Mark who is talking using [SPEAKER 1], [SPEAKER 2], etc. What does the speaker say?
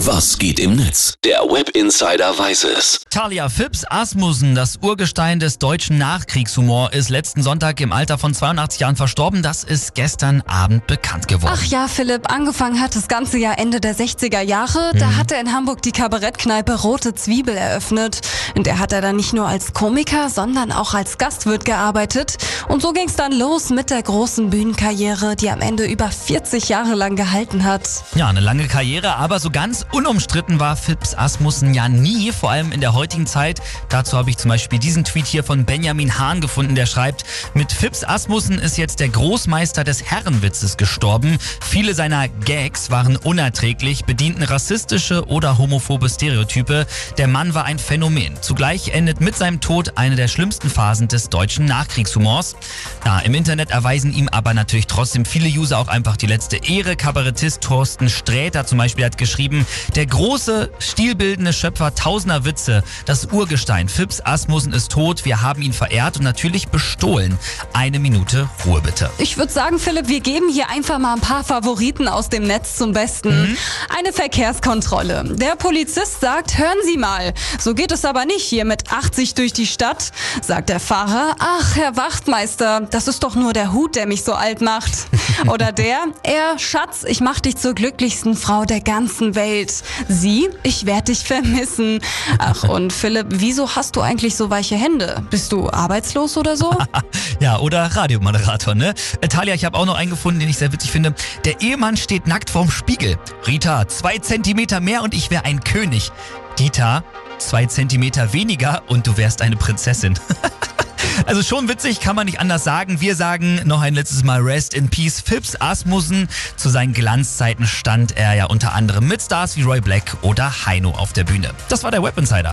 [SPEAKER 1] Was geht im Netz? Der Web Insider weiß es.
[SPEAKER 2] Talia Phipps Asmussen, das Urgestein des deutschen Nachkriegshumor, ist letzten Sonntag im Alter von 82 Jahren verstorben. Das ist gestern Abend bekannt geworden.
[SPEAKER 3] Ach ja, Philipp, angefangen hat das ganze Jahr Ende der 60er Jahre. Da
[SPEAKER 2] Mhm.
[SPEAKER 3] hat er in Hamburg die Kabarettkneipe Rote Zwiebel eröffnet. In der hat er dann nicht nur als Komiker, sondern auch als Gastwirt gearbeitet. Und so ging es dann los mit der großen Bühnenkarriere, die am Ende über 40 Jahre lang gehalten hat.
[SPEAKER 2] Ja, eine lange Karriere, aber so ganz unumstritten war Phipps Asmussen ja nie, vor allem in der heutigen Zeit. Dazu habe ich zum Beispiel diesen Tweet hier von Benjamin Hahn gefunden, der schreibt, mit Phipps Asmussen ist jetzt der Großmeister des Herrenwitzes gestorben. Viele seiner Gags waren unerträglich, bedienten rassistische oder homophobe Stereotype. Der Mann war ein Phänomen. Zugleich endet mit seinem Tod eine der schlimmsten Phasen des deutschen Nachkriegshumors. Ja, im Internet erweisen ihm aber natürlich trotzdem viele User auch einfach die letzte Ehre. Kabarettist Thorsten Sträter zum Beispiel hat geschrieben, der große, stilbildende Schöpfer tausender Witze, das Urgestein Phipps Asmussen ist tot, wir haben ihn verehrt und natürlich bestohlen. Eine Minute Ruhe bitte.
[SPEAKER 3] Ich würde sagen, Philipp, wir geben hier einfach mal ein paar Favoriten aus dem Netz zum Besten. Eine Verkehrskontrolle. Der Polizist sagt, hören Sie mal, so geht es aber nicht hier mit 80 durch die Stadt. Sagt der Fahrer, ach, Herr Wachtmeister, das ist doch nur der Hut, der mich so alt macht. Oder der, er, Schatz, ich mach dich zur glücklichsten Frau der ganzen Welt. Sie, ich werde dich vermissen. Ach, und Philipp, wieso hast du eigentlich so weiche Hände? Bist du arbeitslos oder so?
[SPEAKER 2] Ja, oder Radiomoderator, ne? Talia, ich habe auch noch einen gefunden, den ich sehr witzig finde. Der Ehemann steht nackt vorm Spiegel. Rita, zwei Zentimeter mehr und ich wäre ein König. Dieter, zwei Zentimeter weniger und du wärst eine Prinzessin. Also schon witzig, kann man nicht anders sagen. Wir sagen noch ein letztes Mal Rest in Peace. Phipps Asmussen. Zu seinen Glanzzeiten stand er ja unter anderem mit Stars wie Roy Black oder Heino auf der Bühne. Das war der Web Insider.